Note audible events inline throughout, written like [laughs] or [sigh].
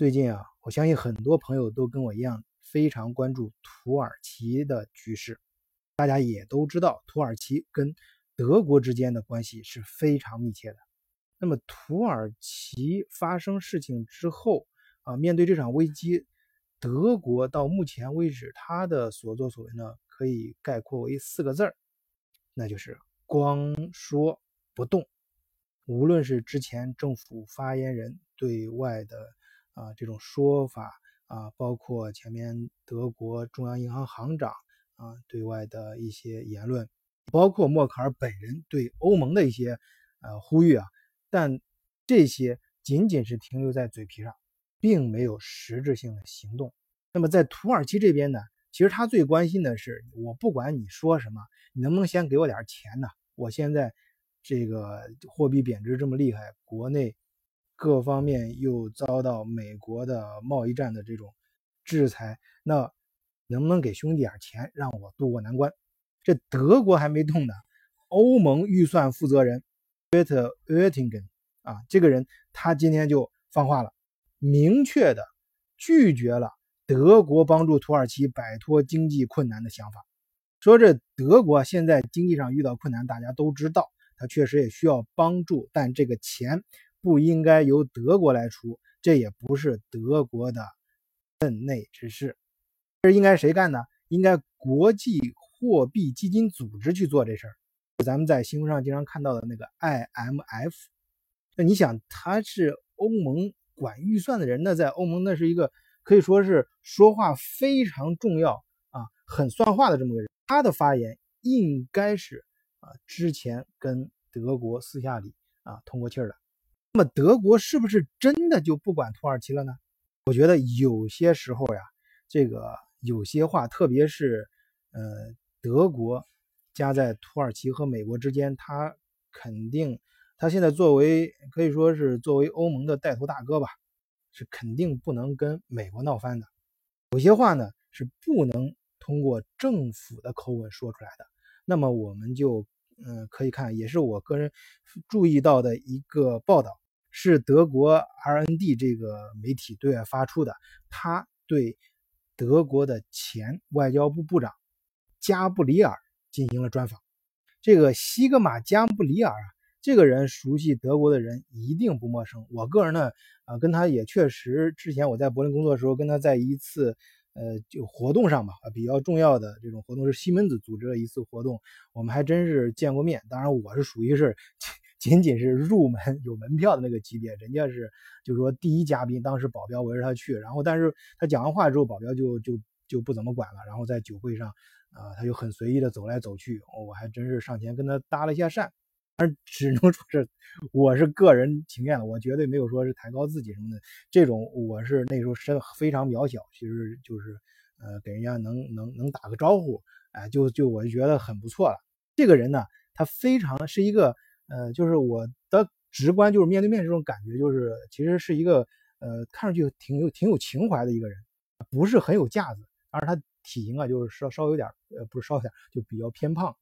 最近啊，我相信很多朋友都跟我一样非常关注土耳其的局势。大家也都知道，土耳其跟德国之间的关系是非常密切的。那么，土耳其发生事情之后啊，面对这场危机，德国到目前为止他的所作所为呢，可以概括为四个字儿，那就是光说不动。无论是之前政府发言人对外的。啊，这种说法啊，包括前面德国中央银行行长啊对外的一些言论，包括默克尔本人对欧盟的一些呃呼吁啊，但这些仅仅是停留在嘴皮上，并没有实质性的行动。那么在土耳其这边呢，其实他最关心的是，我不管你说什么，你能不能先给我点钱呢？我现在这个货币贬值这么厉害，国内。各方面又遭到美国的贸易战的这种制裁，那能不能给兄弟点钱，让我渡过难关？这德国还没动呢，欧盟预算负责人 Peter Oettinger 啊，这个人他今天就放话了，明确的拒绝了德国帮助土耳其摆脱经济困难的想法，说这德国现在经济上遇到困难，大家都知道，他确实也需要帮助，但这个钱。不应该由德国来出，这也不是德国的任内之事。这应该谁干呢？应该国际货币基金组织去做这事儿。咱们在新闻上经常看到的那个 IMF，那你想，他是欧盟管预算的人，那在欧盟那是一个可以说是说话非常重要啊，很算话的这么个人。他的发言应该是啊，之前跟德国私下里啊通过气儿的。那么德国是不是真的就不管土耳其了呢？我觉得有些时候呀，这个有些话，特别是呃德国夹在土耳其和美国之间，他肯定他现在作为可以说是作为欧盟的带头大哥吧，是肯定不能跟美国闹翻的。有些话呢是不能通过政府的口吻说出来的。那么我们就嗯可以看，也是我个人注意到的一个报道。是德国 RND 这个媒体对外发出的，他对德国的前外交部部长加布里尔进行了专访。这个西格玛加布里尔啊，这个人熟悉德国的人一定不陌生。我个人呢，啊，跟他也确实之前我在柏林工作的时候，跟他在一次呃就活动上吧，比较重要的这种活动是西门子组织了一次活动，我们还真是见过面。当然我是属于是。仅仅是入门 [laughs] 有门票的那个级别，人家是就是说第一嘉宾，当时保镖围着他去，然后但是他讲完话之后，保镖就就就不怎么管了，然后在酒会上，啊，他就很随意的走来走去，我还真是上前跟他搭了一下讪，但只能说是我是个人情愿的，我绝对没有说是抬高自己什么的，这种我是那时候身非常渺小，其实就是呃给人家能能能打个招呼，哎，就就我就觉得很不错了。这个人呢，他非常是一个。呃，就是我的直观，就是面对面这种感觉，就是其实是一个呃，看上去挺有挺有情怀的一个人，不是很有架子，而他体型啊，就是稍稍有点，呃，不是稍有点，就比较偏胖，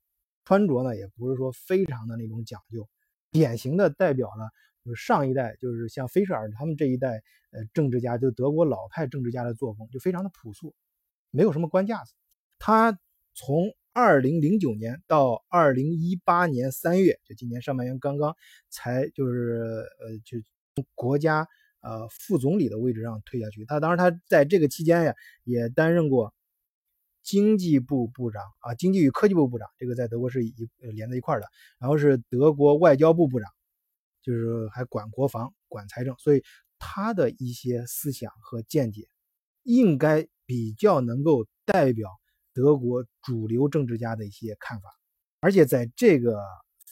穿着呢也不是说非常的那种讲究，典型的代表了就是上一代，就是像菲舍尔他们这一代呃政治家，就德国老派政治家的作风，就非常的朴素，没有什么官架子，他从。二零零九年到二零一八年三月，就今年上半年刚刚才就是呃，就从国家呃副总理的位置上退下去。他当时他在这个期间呀，也担任过经济部部长啊，经济与科技部部长，这个在德国是一连在一块的。然后是德国外交部部长，就是还管国防、管财政，所以他的一些思想和见解，应该比较能够代表。德国主流政治家的一些看法，而且在这个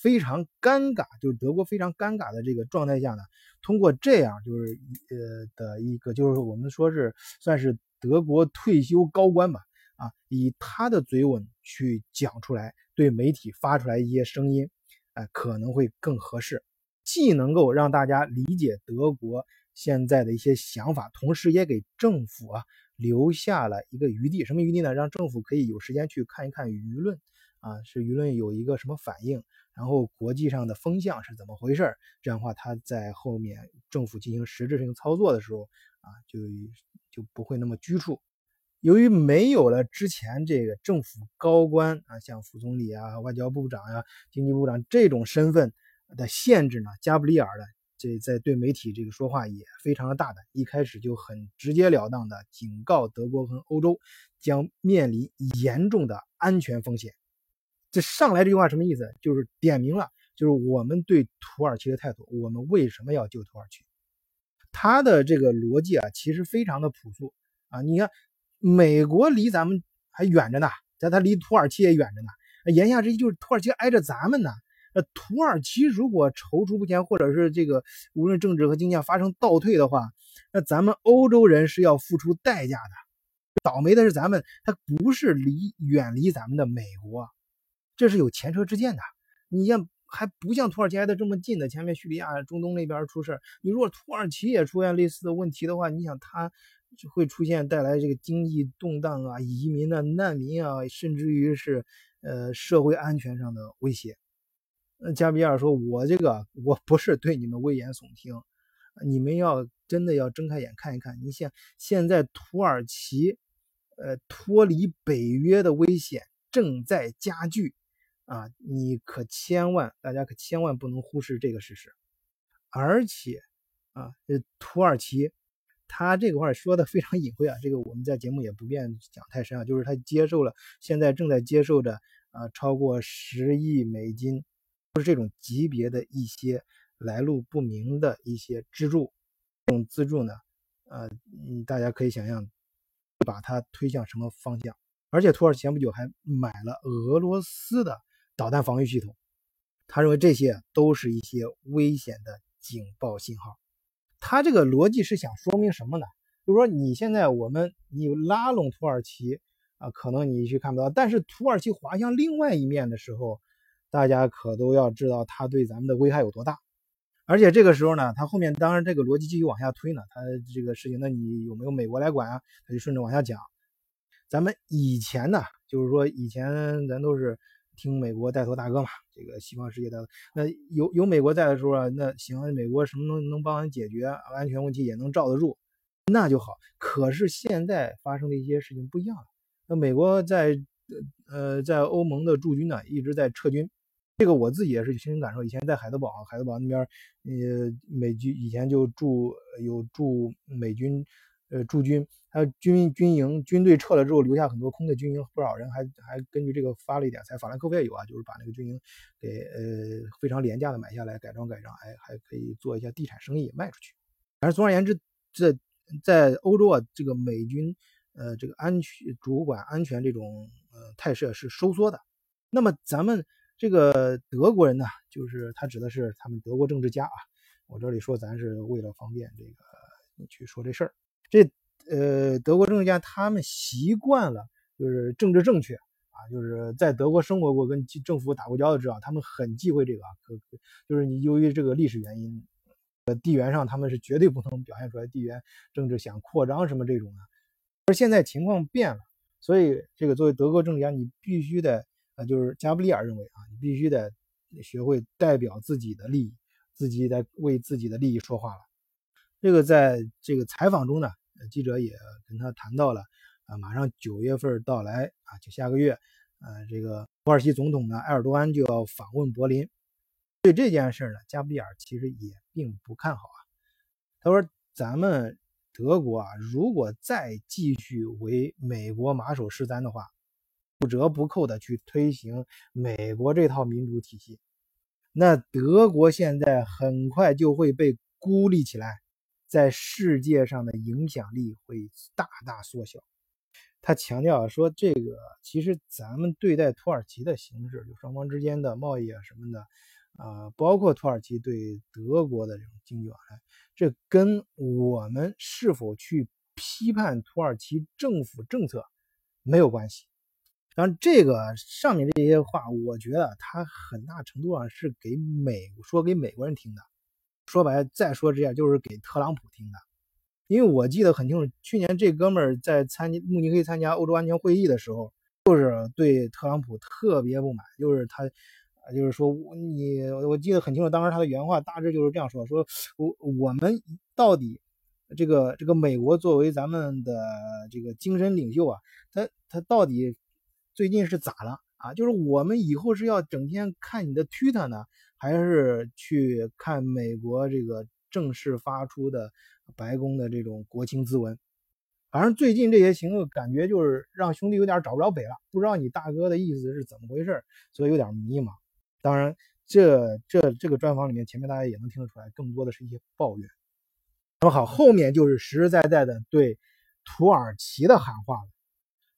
非常尴尬，就是德国非常尴尬的这个状态下呢，通过这样就是呃的一个，就是我们说是算是德国退休高官吧，啊，以他的嘴吻去讲出来，对媒体发出来一些声音，哎，可能会更合适，既能够让大家理解德国现在的一些想法，同时也给政府啊。留下了一个余地，什么余地呢？让政府可以有时间去看一看舆论，啊，是舆论有一个什么反应，然后国际上的风向是怎么回事儿这样的话，他在后面政府进行实质性操作的时候，啊，就就不会那么拘束。由于没有了之前这个政府高官啊，像副总理啊、外交部长呀、经济部长这种身份的限制呢，加布里尔的这在对媒体这个说话也非常的大胆，一开始就很直截了当的警告德国和欧洲将面临严重的安全风险。这上来这句话什么意思？就是点明了，就是我们对土耳其的态度，我们为什么要救土耳其？他的这个逻辑啊，其实非常的朴素啊，你看。美国离咱们还远着呢，在它离土耳其也远着呢。言下之意就是土耳其挨着咱们呢。那土耳其如果踌躇不前，或者是这个无论政治和经济发生倒退的话，那咱们欧洲人是要付出代价的。倒霉的是咱们，他不是离远离咱们的美国，这是有前车之鉴的。你像还不像土耳其挨得这么近的，前面叙利亚、中东那边出事你如果土耳其也出现类似的问题的话，你想他。就会出现带来这个经济动荡啊、移民啊、难民啊，甚至于是呃社会安全上的威胁。那加比尔说：“我这个我不是对你们危言耸听，你们要真的要睁开眼看一看。你像现在土耳其，呃脱离北约的危险正在加剧啊！你可千万大家可千万不能忽视这个事实。而且啊，呃土耳其。”他这个话说的非常隐晦啊，这个我们在节目也不便讲太深啊。就是他接受了，现在正在接受着啊，超过十亿美金，就是这种级别的一些来路不明的一些资助。这种资助呢，呃，嗯，大家可以想象，把它推向什么方向？而且土耳其前不久还买了俄罗斯的导弹防御系统，他认为这些都是一些危险的警报信号。他这个逻辑是想说明什么呢？就是说你现在我们你拉拢土耳其啊，可能你去看不到，但是土耳其滑向另外一面的时候，大家可都要知道它对咱们的危害有多大。而且这个时候呢，它后面当然这个逻辑继续往下推呢，它这个事情那你有没有美国来管啊？他就顺着往下讲。咱们以前呢，就是说以前咱都是。听美国带头大哥嘛，这个西方世界的那有有美国在的时候啊，那行，美国什么能能帮咱解决安全问题也能罩得住，那就好。可是现在发生的一些事情不一样了。那美国在呃在欧盟的驻军呢一直在撤军，这个我自己也是亲身感受。以前在海德堡，海德堡那边呃美军以前就驻有驻美军。呃，驻军还有军军营军队撤了之后，留下很多空的军营，不少人还还根据这个发了一点财。法兰克福也有啊，就是把那个军营给呃非常廉价的买下来，改装改装，哎，还可以做一下地产生意卖出去。反正总而言之，在在欧洲啊，这个美军呃这个安全主管安全这种呃态势是收缩的。那么咱们这个德国人呢，就是他指的是他们德国政治家啊。我这里说咱是为了方便这个去说这事儿。这呃，德国政治家他们习惯了，就是政治正确啊，就是在德国生活过、跟政府打过交道，知道他们很忌讳这个啊，可就是你由于这个历史原因，呃，地缘上他们是绝对不能表现出来地缘政治想扩张什么这种的。而现在情况变了，所以这个作为德国政治家，你必须得呃，就是加布里尔认为啊，你必须得学会代表自己的利益，自己得为自己的利益说话了。这个在这个采访中呢，记者也跟他谈到了啊，马上九月份到来啊，就下个月，呃，这个土耳其总统呢埃尔多安就要访问柏林。对这件事呢，加布里尔其实也并不看好啊。他说：“咱们德国啊，如果再继续为美国马首是瞻的话，不折不扣的去推行美国这套民主体系，那德国现在很快就会被孤立起来。”在世界上的影响力会大大缩小。他强调说：“这个其实咱们对待土耳其的形式，就双方之间的贸易啊什么的，啊，包括土耳其对德国的这种经济往来，这跟我们是否去批判土耳其政府政策没有关系。当然，这个上面这些话，我觉得他很大程度上是给美说给美国人听的。”说白了，再说这下就是给特朗普听的，因为我记得很清楚，去年这哥们儿在参慕尼黑参加欧洲安全会议的时候，就是对特朗普特别不满，就是他啊，就是说你，我记得很清楚，当时他的原话大致就是这样说：说我我们到底这个这个美国作为咱们的这个精神领袖啊，他他到底最近是咋了啊？就是我们以后是要整天看你的推特呢，还是去看美国这个正式发出的白宫的这种国情咨文？反正最近这些行动感觉就是让兄弟有点找不着北了，不知道你大哥的意思是怎么回事，所以有点迷茫。当然，这这这个专访里面，前面大家也能听得出来，更多的是一些抱怨。那么好，后面就是实实在在的对土耳其的喊话了。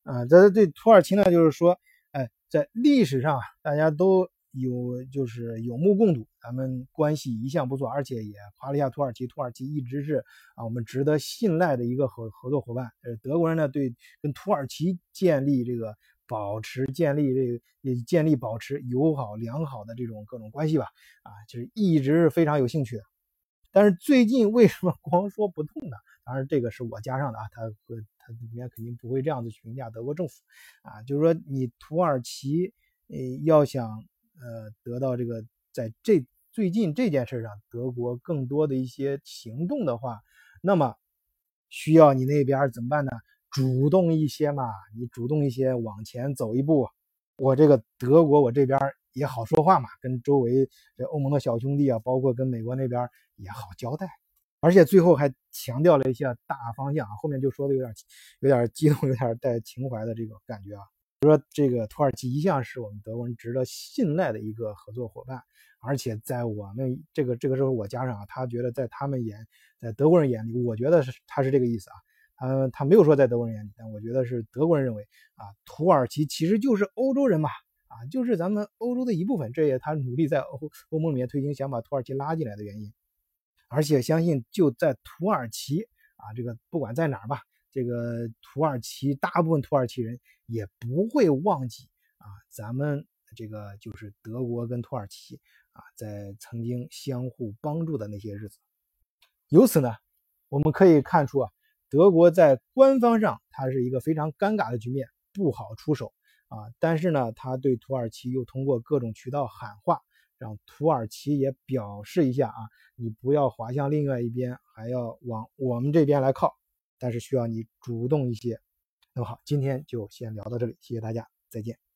啊，这对土耳其呢，就是说，哎，在历史上大家都。有就是有目共睹，咱们关系一向不错，而且也夸了一下土耳其，土耳其一直是啊我们值得信赖的一个合合作伙伴。呃，德国人呢对跟土耳其建立这个保持建立这个也建立保持友好良好的这种各种关系吧，啊，就是一直是非常有兴趣的。但是最近为什么 [laughs] 光说不动呢？当然这个是我加上的啊，他和他里面肯定不会这样子评价德国政府啊，就是说你土耳其呃要想。呃，得到这个在这最近这件事上，德国更多的一些行动的话，那么需要你那边怎么办呢？主动一些嘛，你主动一些往前走一步，我这个德国我这边也好说话嘛，跟周围这欧盟的小兄弟啊，包括跟美国那边也好交代。而且最后还强调了一些大方向，后面就说的有点有点激动，有点带情怀的这个感觉啊。就说这个土耳其一向是我们德国人值得信赖的一个合作伙伴，而且在我们这个这个时候我加上啊，他觉得在他们眼，在德国人眼里，我觉得是他是这个意思啊，他他没有说在德国人眼里，但我觉得是德国人认为啊，土耳其其实就是欧洲人嘛，啊，就是咱们欧洲的一部分，这也他努力在欧欧盟里面推行，想把土耳其拉进来的原因，而且相信就在土耳其啊，这个不管在哪儿吧。这个土耳其大部分土耳其人也不会忘记啊，咱们这个就是德国跟土耳其啊，在曾经相互帮助的那些日子。由此呢，我们可以看出啊，德国在官方上它是一个非常尴尬的局面，不好出手啊。但是呢，他对土耳其又通过各种渠道喊话，让土耳其也表示一下啊，你不要滑向另外一边，还要往我们这边来靠。但是需要你主动一些。那么好，今天就先聊到这里，谢谢大家，再见。